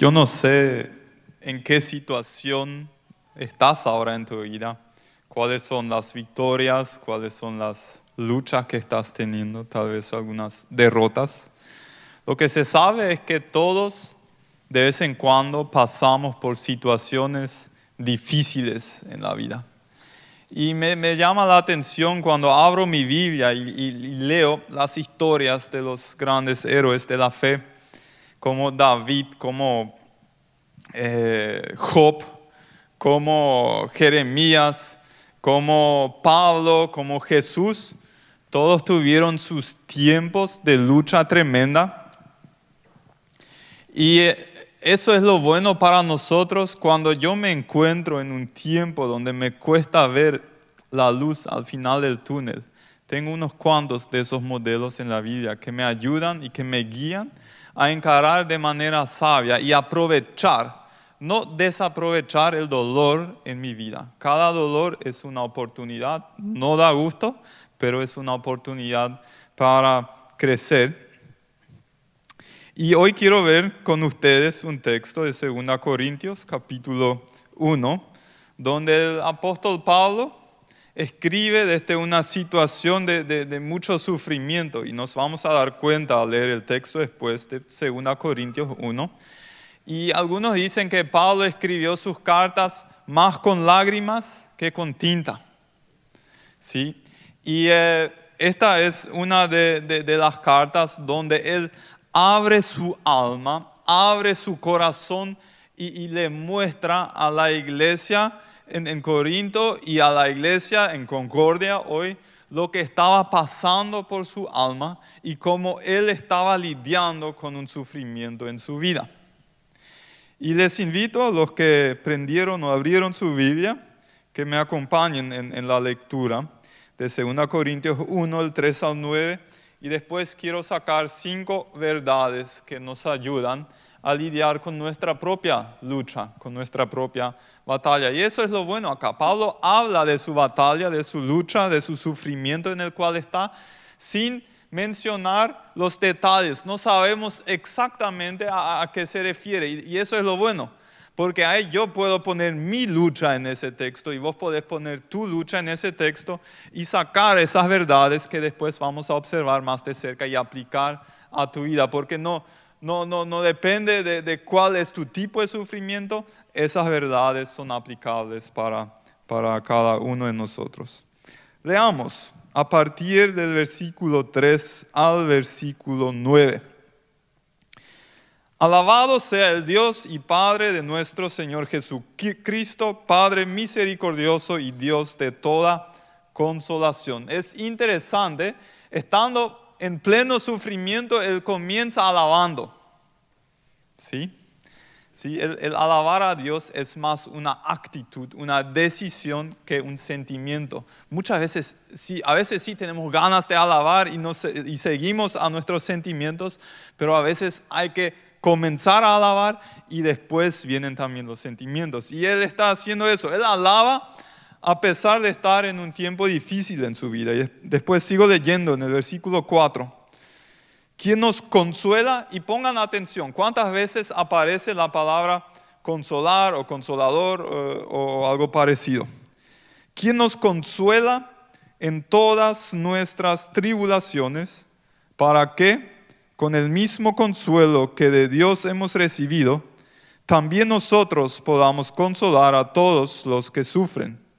Yo no sé en qué situación estás ahora en tu vida, cuáles son las victorias, cuáles son las luchas que estás teniendo, tal vez algunas derrotas. Lo que se sabe es que todos de vez en cuando pasamos por situaciones difíciles en la vida. Y me, llama la atención cuando abro mi Biblia y leo las historias de los grandes héroes de la fe como David, como eh, Job, como Jeremías, como Pablo, como Jesús, todos tuvieron sus tiempos de lucha tremenda. Y eh, eso es lo bueno para nosotros cuando yo me encuentro en un tiempo donde me cuesta ver la luz al final del túnel. Tengo unos cuantos de esos modelos en la Biblia que me ayudan y que me guían a encarar de manera sabia y aprovechar, no desaprovechar el dolor en mi vida. Cada dolor es una oportunidad, no da gusto, pero es una oportunidad para crecer. Y hoy quiero ver con ustedes un texto de 2 Corintios capítulo 1, donde el apóstol Pablo escribe desde una situación de, mucho sufrimiento y nos vamos a dar cuenta al leer el texto después de 2 Corintios 1. Y algunos dicen que Pablo escribió sus cartas más con lágrimas que con tinta. ¿Sí? Y eh, esta es una de, las cartas donde él abre su alma, abre su corazón y le muestra a la iglesia en, Corinto y a la iglesia en Concordia hoy lo que estaba pasando por su alma y cómo él estaba lidiando con un sufrimiento en su vida. Y les invito a los que prendieron o abrieron su Biblia que me acompañen en, la lectura de 2 Corintios 1, el 3 al 9, y después quiero sacar cinco verdades que nos ayudan a lidiar con nuestra propia lucha, con nuestra propia batalla. Y eso es lo bueno acá. Pablo habla de su batalla, de su lucha, de su sufrimiento en el cual está, sin mencionar los detalles. No sabemos exactamente a, qué se refiere. Y, eso es lo bueno. Porque ahí yo puedo poner mi lucha en ese texto y vos podés poner tu lucha en ese texto y sacar esas verdades que después vamos a observar más de cerca y aplicar a tu vida. Porque no, no, no, no depende de, cuál es tu tipo de sufrimiento, esas verdades son aplicables para, para cada uno de nosotros. Leamos a partir del versículo 3 al versículo 9. Alabado sea el Dios y Padre de nuestro Señor Jesucristo, Padre misericordioso y Dios de toda consolación. Es interesante, estando en pleno sufrimiento, él comienza alabando. ¿Sí? ¿Sí? El, alabar a Dios es más una actitud, una decisión que un sentimiento. Muchas veces, sí, a veces sí tenemos ganas de alabar y, y seguimos a nuestros sentimientos, pero a veces hay que comenzar a alabar y después vienen también los sentimientos. Y Él está haciendo eso. Él alaba a pesar de estar en un tiempo difícil en su vida. Y después sigo leyendo en el versículo 4. ¿Quién nos consuela? Y pongan atención, ¿cuántas veces aparece la palabra consolar o consolador eh, o algo parecido? ¿Quién nos consuela en todas nuestras tribulaciones para que, con el mismo consuelo que de Dios hemos recibido, también nosotros podamos consolar a todos los que sufren?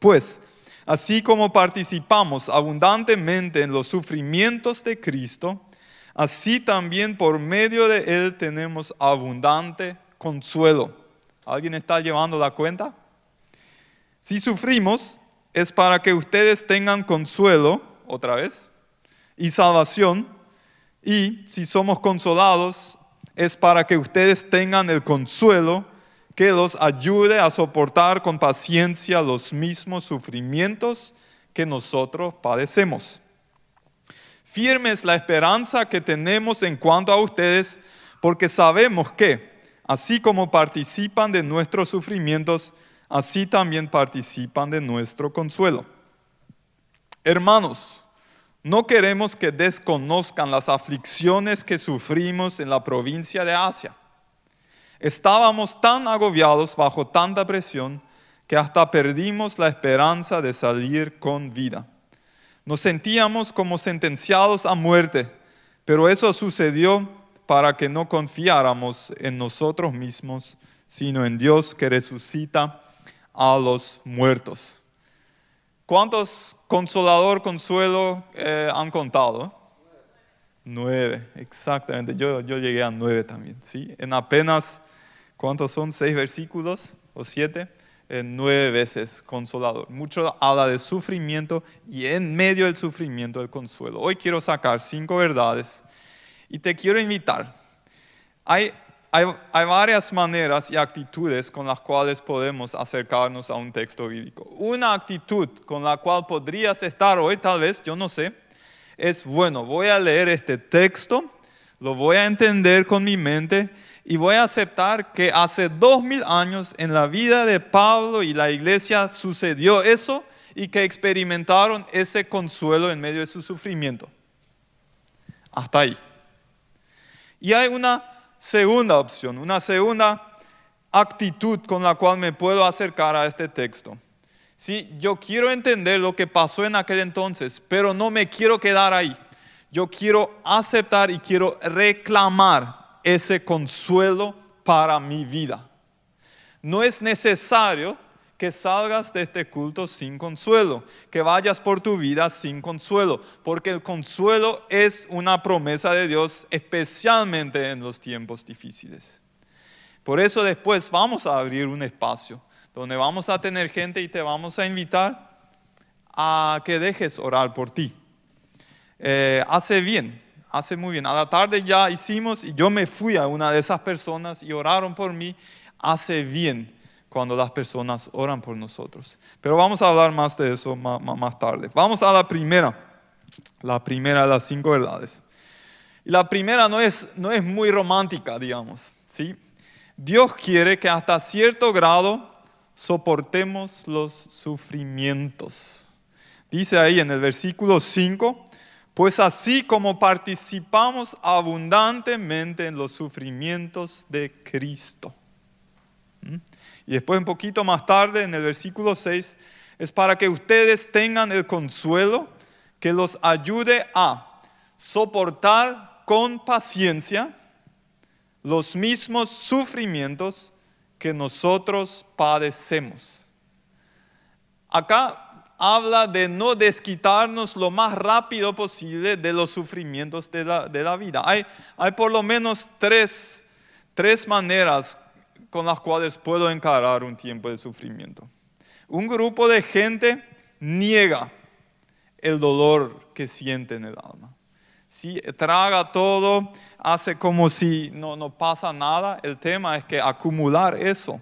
Pues, así como participamos abundantemente en los sufrimientos de Cristo, así también por medio de Él tenemos abundante consuelo. ¿Alguien está llevando la cuenta? Si sufrimos, es para que ustedes tengan consuelo, otra vez, y salvación. Y si somos consolados, es para que ustedes tengan el consuelo que los ayude a soportar con paciencia los mismos sufrimientos que nosotros padecemos. Firme es la esperanza que tenemos en cuanto a ustedes, porque sabemos que, así como participan de nuestros sufrimientos, así también participan de nuestro consuelo. Hermanos, no queremos que desconozcan las aflicciones que sufrimos en la provincia de Asia Estábamos tan agobiados bajo tanta presión que hasta perdimos la esperanza de salir con vida. Nos sentíamos como sentenciados a muerte, pero eso sucedió para que no confiáramos en nosotros mismos, sino en Dios que resucita a los muertos. ¿Cuántos consolador, consuelo eh, han contado? Nueve, exactamente. Yo, yo llegué a nueve también, ¿sí? En apenas, ¿cuántos son? ¿Seis versículos o siete? En nueve veces consolador. Mucho habla de sufrimiento y en medio del sufrimiento el consuelo. Hoy quiero sacar cinco verdades y te quiero invitar. Hay hay, varias maneras y actitudes con las cuales podemos acercarnos a un texto bíblico. Una actitud con la cual podrías estar hoy, tal vez, yo no sé, es, bueno, voy a leer este texto, lo voy a entender con mi mente y voy a aceptar que hace dos mil años en la vida de Pablo y la iglesia sucedió eso y que experimentaron ese consuelo en medio de su sufrimiento. Hasta ahí. Y hay una segunda opción, una segunda actitud con la cual me puedo acercar a este texto. Sí, yo quiero entender lo que pasó en aquel entonces, pero no me quiero quedar ahí. Yo quiero aceptar y quiero reclamar ese consuelo para mi vida. No es necesario que salgas de este culto sin consuelo, que vayas por tu vida sin consuelo, porque el consuelo es una promesa de Dios, especialmente en los tiempos difíciles. Por eso después vamos a abrir un espacio donde vamos a tener gente y te vamos a invitar a que dejes orar por ti. Eh, hace bien, hace muy bien. A la tarde ya hicimos y yo me fui a una de esas personas y oraron por mí. Hace bien cuando las personas oran por nosotros. Pero vamos a hablar más de eso más, tarde. Vamos a la primera, la primera de las cinco verdades. Y la primera no es, no es muy romántica, digamos. ¿sí? Dios quiere que hasta cierto grado soportemos los sufrimientos. Dice ahí en el versículo 5, pues así como participamos abundantemente en los sufrimientos de Cristo. ¿Mm? Y después un poquito más tarde, en el versículo 6, es para que ustedes tengan el consuelo que los ayude a soportar con paciencia los mismos sufrimientos que nosotros padecemos. Acá habla de no desquitarnos lo más rápido posible de los sufrimientos de la, vida. Hay, hay por lo menos tres, tres maneras con las cuales puedo encarar un tiempo de sufrimiento. Un grupo de gente niega el dolor que siente en el alma. Si traga todo, hace como si no, no pasa nada. El tema es que acumular eso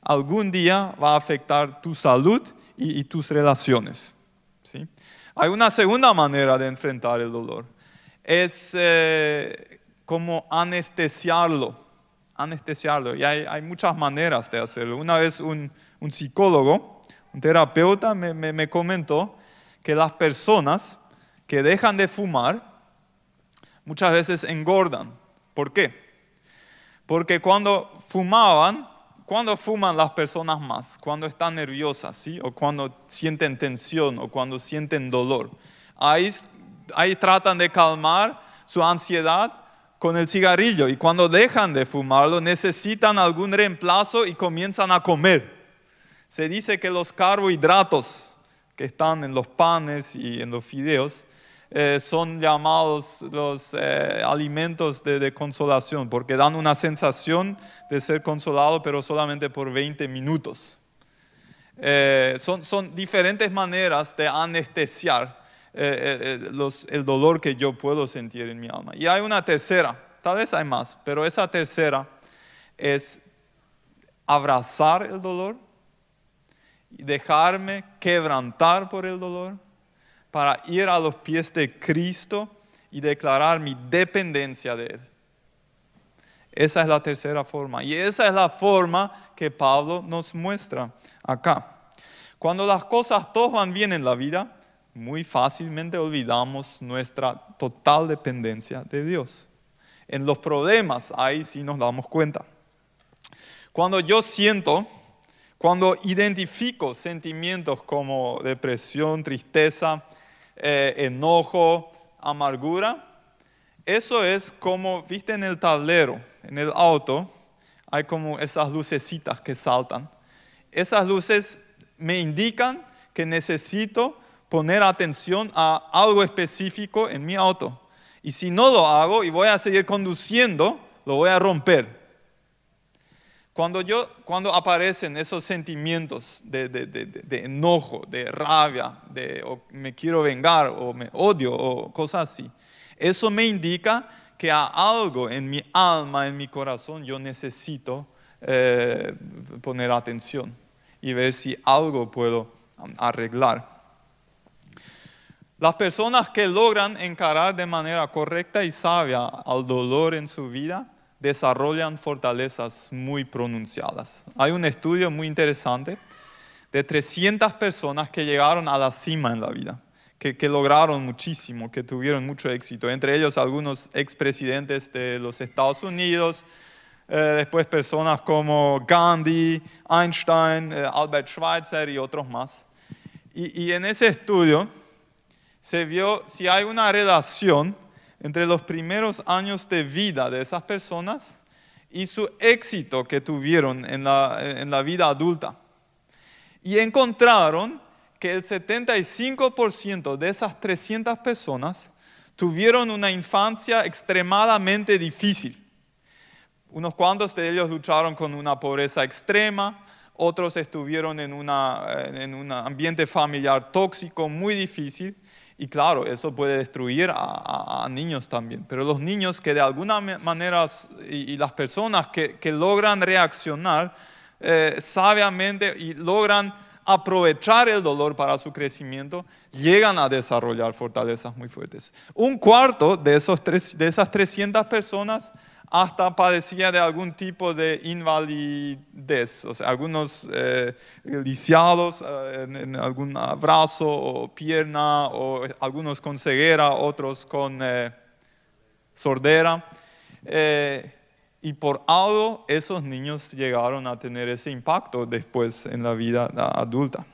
algún día va a afectar tu salud y, tus relaciones. ¿sí? Hay una segunda manera de enfrentar el dolor. Es eh, como anestesiarlo anestesiarlo. Y hay, muchas maneras de hacerlo. Una vez un, psicólogo, un terapeuta, me, comentó que las personas que dejan de fumar muchas veces engordan. ¿Por qué? Porque cuando fumaban, cuando fuman las personas más? Cuando están nerviosas, ¿sí? O cuando sienten tensión o cuando sienten dolor. Ahí, ahí tratan de calmar su ansiedad con el cigarrillo y cuando dejan de fumarlo necesitan algún reemplazo y comienzan a comer. Se dice que los carbohidratos que están en los panes y en los fideos eh, son llamados los eh, alimentos de, consolación porque dan una sensación de ser consolado pero solamente por 20 minutos. Eh, son, son diferentes maneras de anestesiar eh, el dolor que yo puedo sentir en mi alma. Y hay una tercera, tal vez hay más, pero esa tercera es abrazar el dolor y dejarme quebrantar por el dolor para ir a los pies de Cristo y declarar mi dependencia de Él. Esa es la tercera forma. Y esa es la forma que Pablo nos muestra acá. Cuando las cosas todas van bien en la vida, muy fácilmente olvidamos nuestra total dependencia de Dios. En los problemas ahí sí nos damos cuenta. Cuando yo siento, cuando identifico sentimientos como depresión, tristeza, eh, enojo, amargura, eso es como, viste en el tablero, en el auto, hay como esas lucecitas que saltan. Esas luces me indican que necesito poner atención a algo específico en mi auto. Y si no lo hago y voy a seguir conduciendo, lo voy a romper. Cuando, yo, cuando aparecen esos sentimientos de, enojo, de rabia, de me quiero vengar o me odio o cosas así, eso me indica que a algo en mi alma, en mi corazón, yo necesito eh, poner atención y ver si algo puedo um, arreglar. Las personas que logran encarar de manera correcta y sabia al dolor en su vida desarrollan fortalezas muy pronunciadas. Hay un estudio muy interesante de 300 personas que llegaron a la cima en la vida, que, lograron muchísimo, que tuvieron mucho éxito, entre ellos algunos expresidentes de los Estados Unidos, eh, después personas como Gandhi, Einstein, eh, Albert Schweitzer y otros más. Y, y en ese estudio se vio si hay una relación entre los primeros años de vida de esas personas y su éxito que tuvieron en la, vida adulta. Y encontraron que el 75% de esas 300 personas tuvieron una infancia extremadamente difícil. Unos cuantos de ellos lucharon con una pobreza extrema, otros estuvieron en, en un ambiente familiar tóxico muy difícil y claro, eso puede destruir a, niños también. Pero los niños que de alguna manera y, las personas que, logran reaccionar eh, sabiamente y logran aprovechar el dolor para su crecimiento, llegan a desarrollar fortalezas muy fuertes. Un cuarto de, esos de esas 300 personas hasta padecía de algún tipo de invalidez, o sea, algunos eh, lisiados eh, en, algún brazo o pierna, o algunos con ceguera, otros con eh, sordera. y por algo esos niños llegaron a tener ese impacto después en la vida adulta.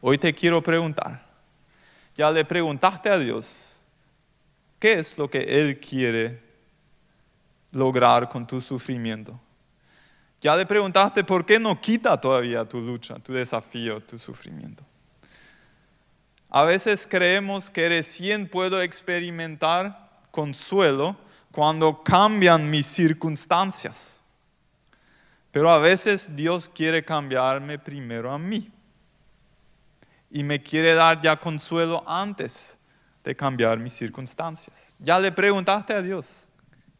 Hoy te quiero preguntar, ya le preguntaste a Dios, ¿qué es lo que Él quiere lograr con tu sufrimiento. Ya le preguntaste por qué no quita todavía tu lucha, tu desafío, tu sufrimiento. A veces creemos que recién puedo experimentar consuelo cuando cambian mis circunstancias. Pero a veces Dios quiere cambiarme primero a mí. Y me quiere dar ya consuelo antes de cambiar mis circunstancias. Ya le preguntaste a Dios,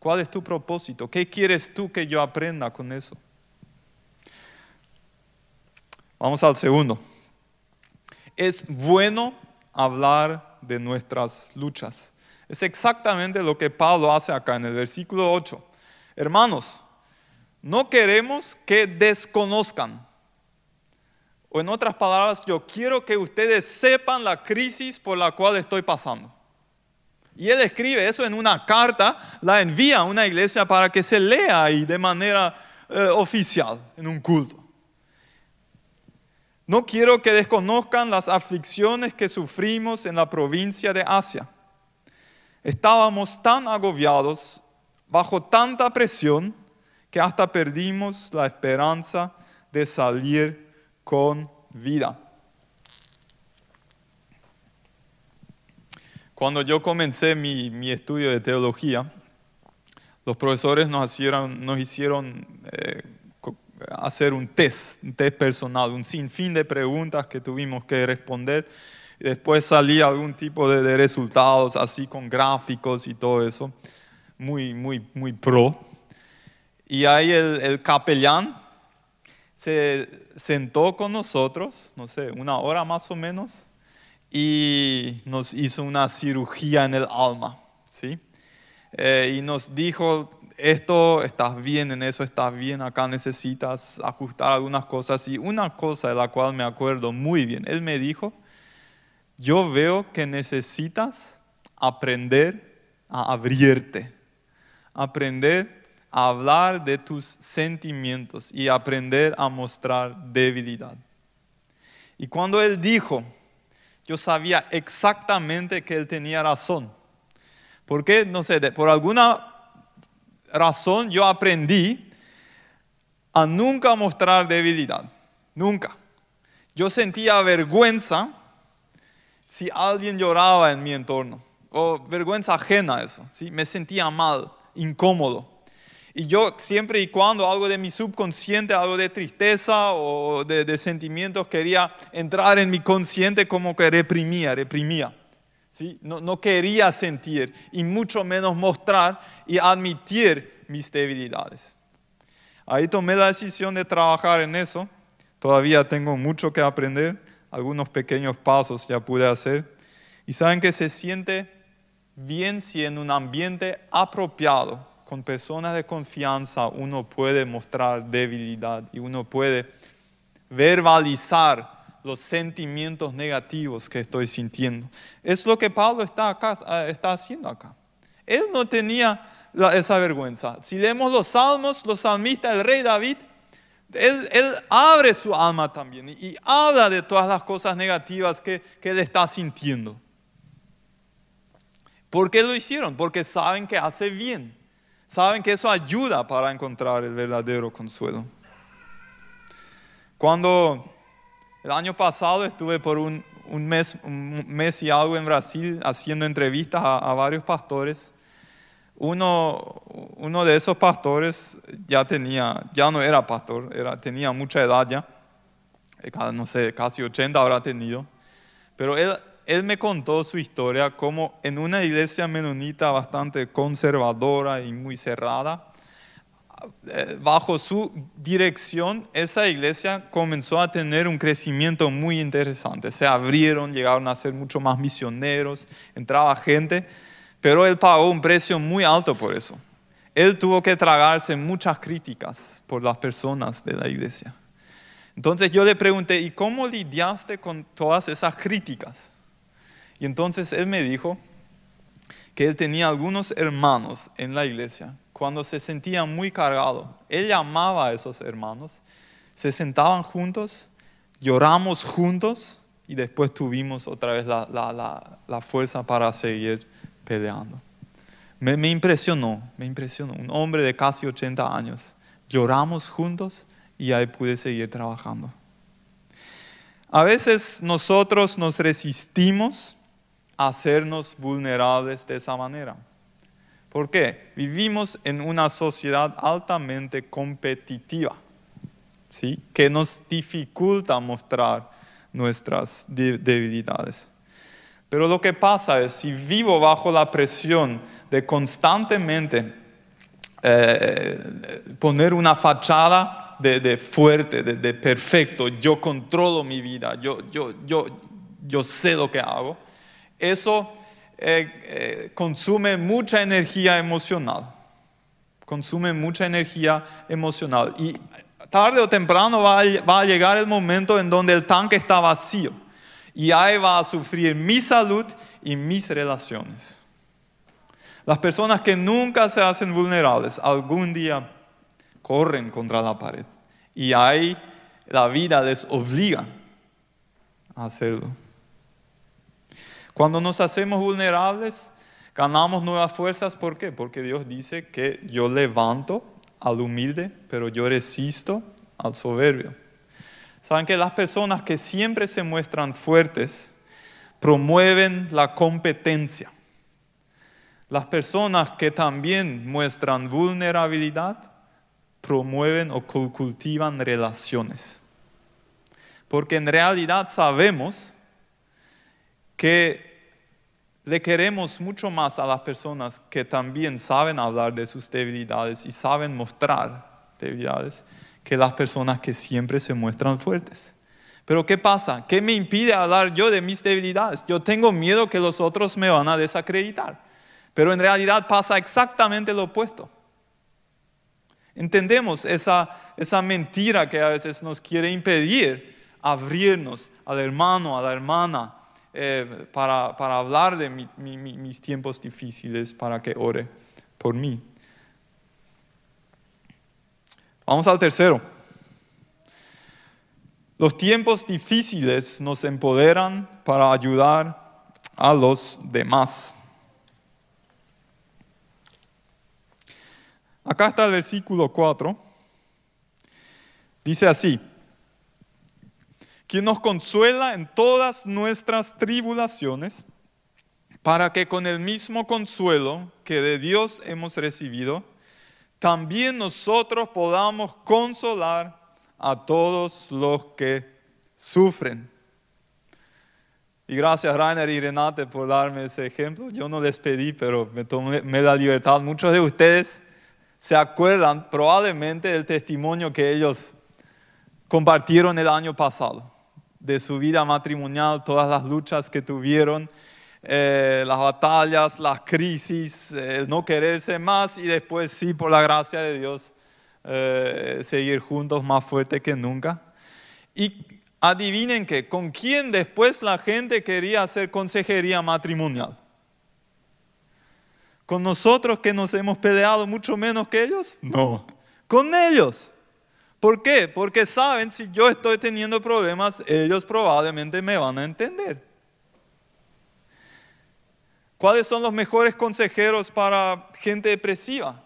¿Cuál es tu propósito? ¿Qué quieres tú que yo aprenda con eso? Vamos al segundo. Es bueno hablar de nuestras luchas. Es exactamente lo que Pablo hace acá en el versículo 8. Hermanos, no queremos que desconozcan. O en otras palabras, yo quiero que ustedes sepan la crisis por la cual estoy pasando. Y él escribe eso en una carta, la envía a una iglesia para que se lea ahí de manera eh, oficial, en un culto. No quiero que desconozcan las aflicciones que sufrimos en la provincia de Asia. Estábamos tan agobiados, bajo tanta presión, que hasta perdimos la esperanza de salir con vida. Cuando yo comencé mi, estudio de teología, los profesores nos hicieron, nos hicieron eh, hacer un test, un test personal, un sinfín de preguntas que tuvimos que responder. Después salía algún tipo de, resultados así con gráficos y todo eso, muy, muy, muy pro. Y ahí el, el capellán se sentó con nosotros, no sé, una hora más o menos, y nos hizo una cirugía en el alma, ¿sí? Eh, y nos dijo, esto, estás bien en eso, estás bien, acá necesitas ajustar algunas cosas. Y una cosa de la cual me acuerdo muy bien, él me dijo, yo veo que necesitas aprender a abrirte, aprender hablar de tus sentimientos y aprender a mostrar debilidad. Y cuando él dijo, yo sabía exactamente que él tenía razón. Porque, no sé, por alguna razón yo aprendí a nunca mostrar debilidad. Nunca. Yo sentía vergüenza si alguien lloraba en mi entorno. O vergüenza ajena a eso. ¿sí? Me sentía mal, incómodo. Y yo siempre y cuando algo de mi subconsciente, algo de tristeza o de, sentimientos quería entrar en mi consciente como que reprimía, reprimía. ¿sí? No, no quería sentir y mucho menos mostrar y admitir mis debilidades. Ahí tomé la decisión de trabajar en eso. Todavía tengo mucho que aprender. Algunos pequeños pasos ya pude hacer. Y saben que se siente bien si en un ambiente apropiado con personas de confianza uno puede mostrar debilidad y uno puede verbalizar los sentimientos negativos que estoy sintiendo. Es lo que Pablo está, está haciendo acá. Él no tenía esa vergüenza. Si leemos los salmos, los salmistas, el rey David, él, abre su alma también y, habla de todas las cosas negativas que, que él está sintiendo. ¿Por qué lo hicieron? Porque saben que hace bien. Saben que eso ayuda para encontrar el verdadero consuelo. Cuando el año pasado estuve por un, mes, un mes y algo en Brasil haciendo entrevistas a, varios pastores, uno, uno, de esos pastores ya tenía, ya no era pastor, era, tenía mucha edad ya, eh, no sé, casi 80 habrá tenido, pero él él me contó su historia como en una iglesia menonita bastante conservadora y muy cerrada, bajo su dirección, esa iglesia comenzó a tener un crecimiento muy interesante. Se abrieron, llegaron a ser mucho más misioneros, entraba gente, pero él pagó un precio muy alto por eso. Él tuvo que tragarse muchas críticas por las personas de la iglesia. Entonces yo le pregunté, ¿y cómo lidiaste con todas esas críticas? Y entonces él me dijo que él tenía algunos hermanos en la iglesia. Cuando se sentía muy cargado, él llamaba a esos hermanos, se sentaban juntos, lloramos juntos y después tuvimos otra vez la, fuerza para seguir peleando. Me, me, impresionó, me impresionó. Un hombre de casi 80 años. Lloramos juntos y ahí pude seguir trabajando. A veces nosotros nos resistimos hacernos vulnerables de esa manera. ¿Por qué? Vivimos en una sociedad altamente competitiva, ¿sí? que nos dificulta mostrar nuestras debilidades. Pero lo que pasa es, si vivo bajo la presión de constantemente eh, poner una fachada de, fuerte, de, de, perfecto, yo controlo mi vida, yo, yo, yo, yo sé lo que hago, eso eh, eh, consume mucha energía emocional. Consume mucha energía emocional. Y tarde o temprano va a, llegar el momento en donde el tanque está vacío. Y ahí va a sufrir mi salud y mis relaciones. Las personas que nunca se hacen vulnerables, algún día corren contra la pared. Y ahí la vida les obliga a hacerlo. Cuando nos hacemos vulnerables, ganamos nuevas fuerzas. ¿Por qué? Porque Dios dice que yo levanto al humilde, pero yo resisto al soberbio. Saben que las personas que siempre se muestran fuertes promueven la competencia. Las personas que también muestran vulnerabilidad promueven o cultivan relaciones. Porque en realidad sabemos que le queremos mucho más a las personas que también saben hablar de sus debilidades y saben mostrar debilidades que las personas que siempre se muestran fuertes. Pero ¿qué pasa? ¿Qué me impide hablar yo de mis debilidades? Yo tengo miedo que los otros me van a desacreditar. Pero en realidad pasa exactamente lo opuesto. Entendemos esa, esa mentira que a veces nos quiere impedir abrirnos al hermano, a la hermana, eh, para, hablar de mis tiempos difíciles, para que ore por mí. Vamos al tercero. Los tiempos difíciles nos empoderan para ayudar a los demás. Acá está el versículo 4. Dice así, quien nos consuela en todas nuestras tribulaciones, para que con el mismo consuelo que de Dios hemos recibido, también nosotros podamos consolar a todos los que sufren. Y gracias Rainer y Renate por darme ese ejemplo. Yo no les pedí, pero me tomé la libertad. Muchos de ustedes se acuerdan probablemente del testimonio que ellos compartieron el año pasado, de su vida matrimonial, todas las luchas que tuvieron, eh, las batallas, las crisis, el no quererse más y después sí, por la gracia de Dios, eh, seguir juntos más fuerte que nunca. Y adivinen que, ¿con quién después la gente quería hacer consejería matrimonial? ¿Con nosotros que nos hemos peleado mucho menos que ellos? No. Con ellos. ¿Por qué? Porque saben, si yo estoy teniendo problemas, ellos probablemente me van a entender. ¿Cuáles son los mejores consejeros para gente depresiva?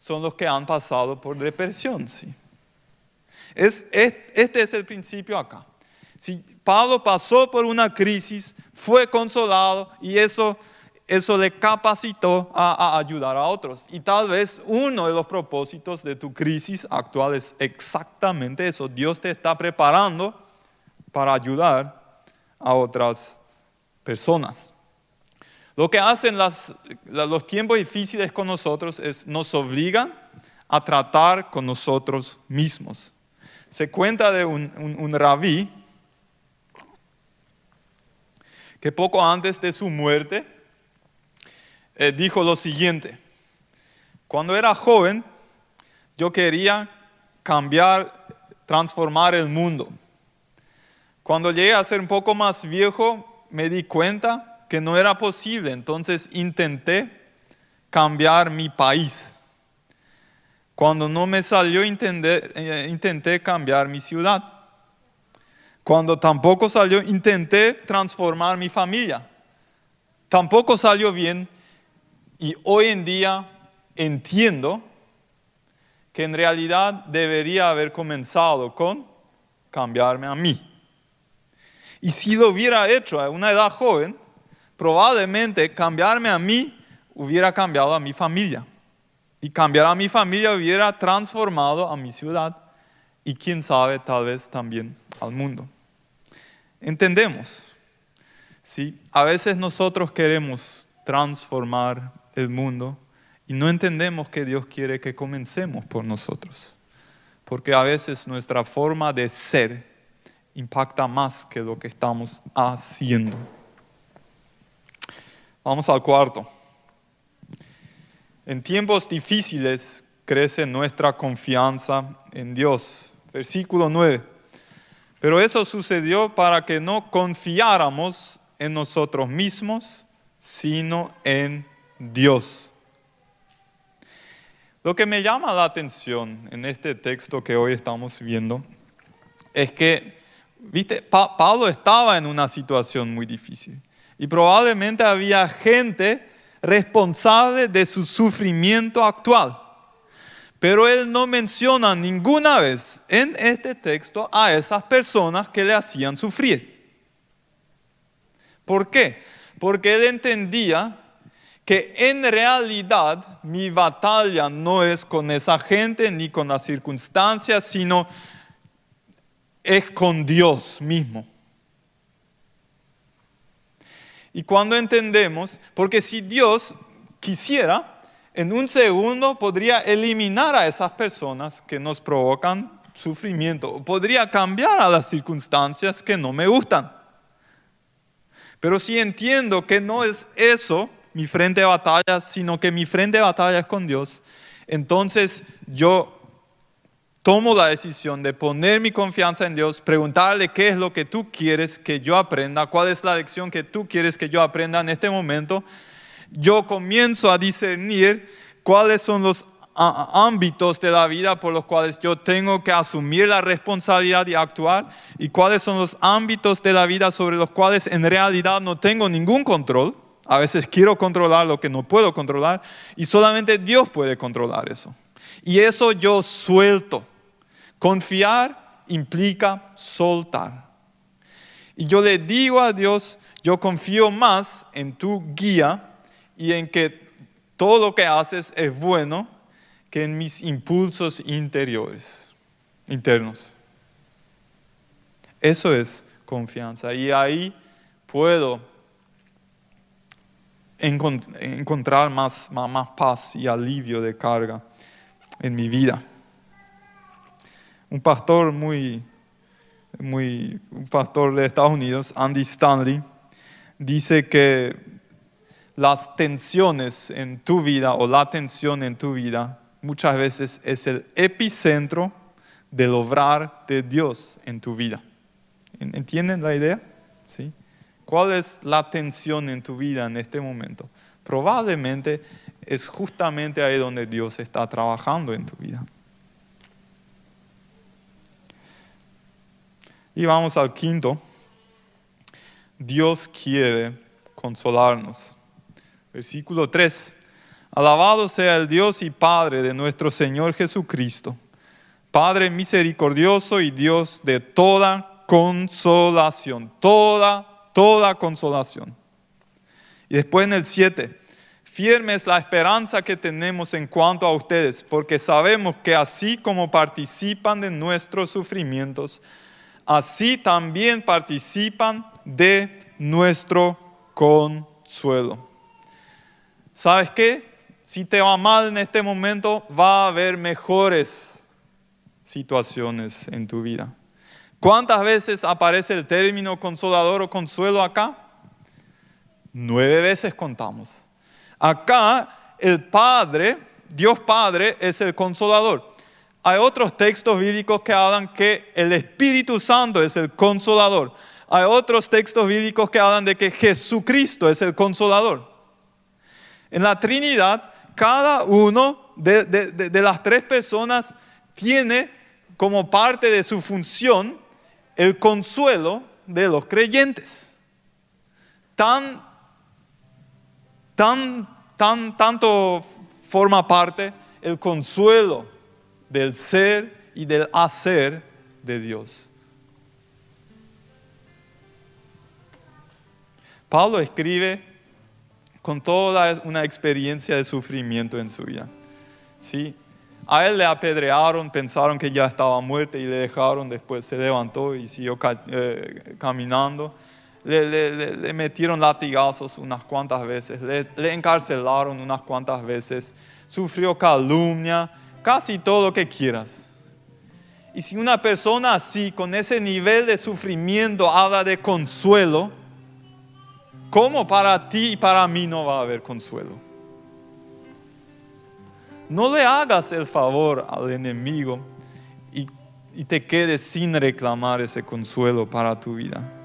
Son los que han pasado por depresión, sí. Es, este es el principio acá. Si Pablo pasó por una crisis, fue consolado y eso eso le capacitó a, ayudar a otros. Y tal vez uno de los propósitos de tu crisis actual es exactamente eso. Dios te está preparando para ayudar a otras personas. Lo que hacen los tiempos difíciles con nosotros es nos obligan a tratar con nosotros mismos. Se cuenta de un rabí que poco antes de su muerte, eh, dijo lo siguiente, cuando era joven yo quería cambiar, transformar el mundo. Cuando llegué a ser un poco más viejo me di cuenta que no era posible, entonces intenté cambiar mi país. Cuando no me salió, intenté, eh, intenté cambiar mi ciudad. Cuando tampoco salió, intenté transformar mi familia. Tampoco salió bien, y hoy en día entiendo que en realidad debería haber comenzado con cambiarme a mí. Y si lo hubiera hecho a una edad joven, probablemente cambiarme a mí hubiera cambiado a mi familia. Y cambiar a mi familia hubiera transformado a mi ciudad y quién sabe, tal vez también al mundo. Entendemos, ¿sí? A veces nosotros queremos transformar el mundo y no entendemos que Dios quiere que comencemos por nosotros. Porque a veces nuestra forma de ser impacta más que lo que estamos haciendo. Vamos al cuarto. En tiempos difíciles crece nuestra confianza en Dios. Versículo 9. Pero eso sucedió para que no confiáramos en nosotros mismos, sino en Dios. Lo que me llama la atención en este texto que hoy estamos viendo es que, viste, Pablo estaba en una situación muy difícil y probablemente había gente responsable de su sufrimiento actual. Pero él no menciona ninguna vez en este texto a esas personas que le hacían sufrir. ¿Por qué? Porque él entendía que en realidad mi batalla no es con esa gente ni con las circunstancias, sino es con Dios mismo. Y cuando entendemos, porque si Dios quisiera, en un segundo podría eliminar a esas personas que nos provocan sufrimiento, podría cambiar a las circunstancias que no me gustan. Pero si entiendo que no es eso, mi frente de batalla, sino que mi frente de batalla es con Dios, entonces yo tomo la decisión de poner mi confianza en Dios, preguntarle qué es lo que tú quieres que yo aprenda, cuál es la lección que tú quieres que yo aprenda en este momento. Yo comienzo a discernir cuáles son los ámbitos de la vida por los cuales yo tengo que asumir la responsabilidad y actuar y cuáles son los ámbitos de la vida sobre los cuales en realidad no tengo ningún control. A veces quiero controlar lo que no puedo controlar y solamente Dios puede controlar eso. Y eso yo suelto. Confiar implica soltar. Y yo le digo a Dios, yo confío más en tu guía y en que todo lo que haces es bueno que en mis impulsos interiores, internos. Eso es confianza. Y ahí puedo encont- encontrar más, más, más paz y alivio de carga en mi vida. Un pastor muy, muy, un pastor de Estados Unidos, Andy Stanley, dice que las tensiones en tu vida o la tensión en tu vida muchas veces es el epicentro del obrar de Dios en tu vida. ¿En- ¿Entienden la idea? ¿Sí? ¿Cuál es la tensión en tu vida en este momento? Probablemente es justamente ahí donde Dios está trabajando en tu vida. Y vamos al quinto. Dios quiere consolarnos. Versículo 3. Alabado sea el Dios y Padre de nuestro Señor Jesucristo, Padre misericordioso y Dios de toda consolación, toda, toda consolación. Y después en el 7, firme es la esperanza que tenemos en cuanto a ustedes, porque sabemos que así como participan de nuestros sufrimientos, así también participan de nuestro consuelo. ¿Sabes qué? Si te va mal en este momento, va a haber mejores situaciones en tu vida. ¿Cuántas veces aparece el término consolador o consuelo acá? Nueve veces contamos. Acá el Padre, Dios Padre, es el consolador. Hay otros textos bíblicos que hablan que el Espíritu Santo es el consolador. Hay otros textos bíblicos que hablan de que Jesucristo es el consolador. En la Trinidad, cada uno de, de- las tres personas tiene como parte de su función el consuelo de los creyentes. Tan, tan, tan, tanto forma parte el consuelo del ser y del hacer de Dios. Pablo escribe con toda una experiencia de sufrimiento en su vida. ¿sí? A él le apedrearon, pensaron que ya estaba muerto y le dejaron, después se levantó y siguió eh, caminando. Le metieron latigazos unas cuantas veces, le, le encarcelaron unas cuantas veces, sufrió calumnia, casi todo lo que quieras. Y si una persona así, con ese nivel de sufrimiento, habla de consuelo, ¿Cómo para ti y para mí no va a haber consuelo? No le hagas el favor al enemigo y, te quedes sin reclamar ese consuelo para tu vida.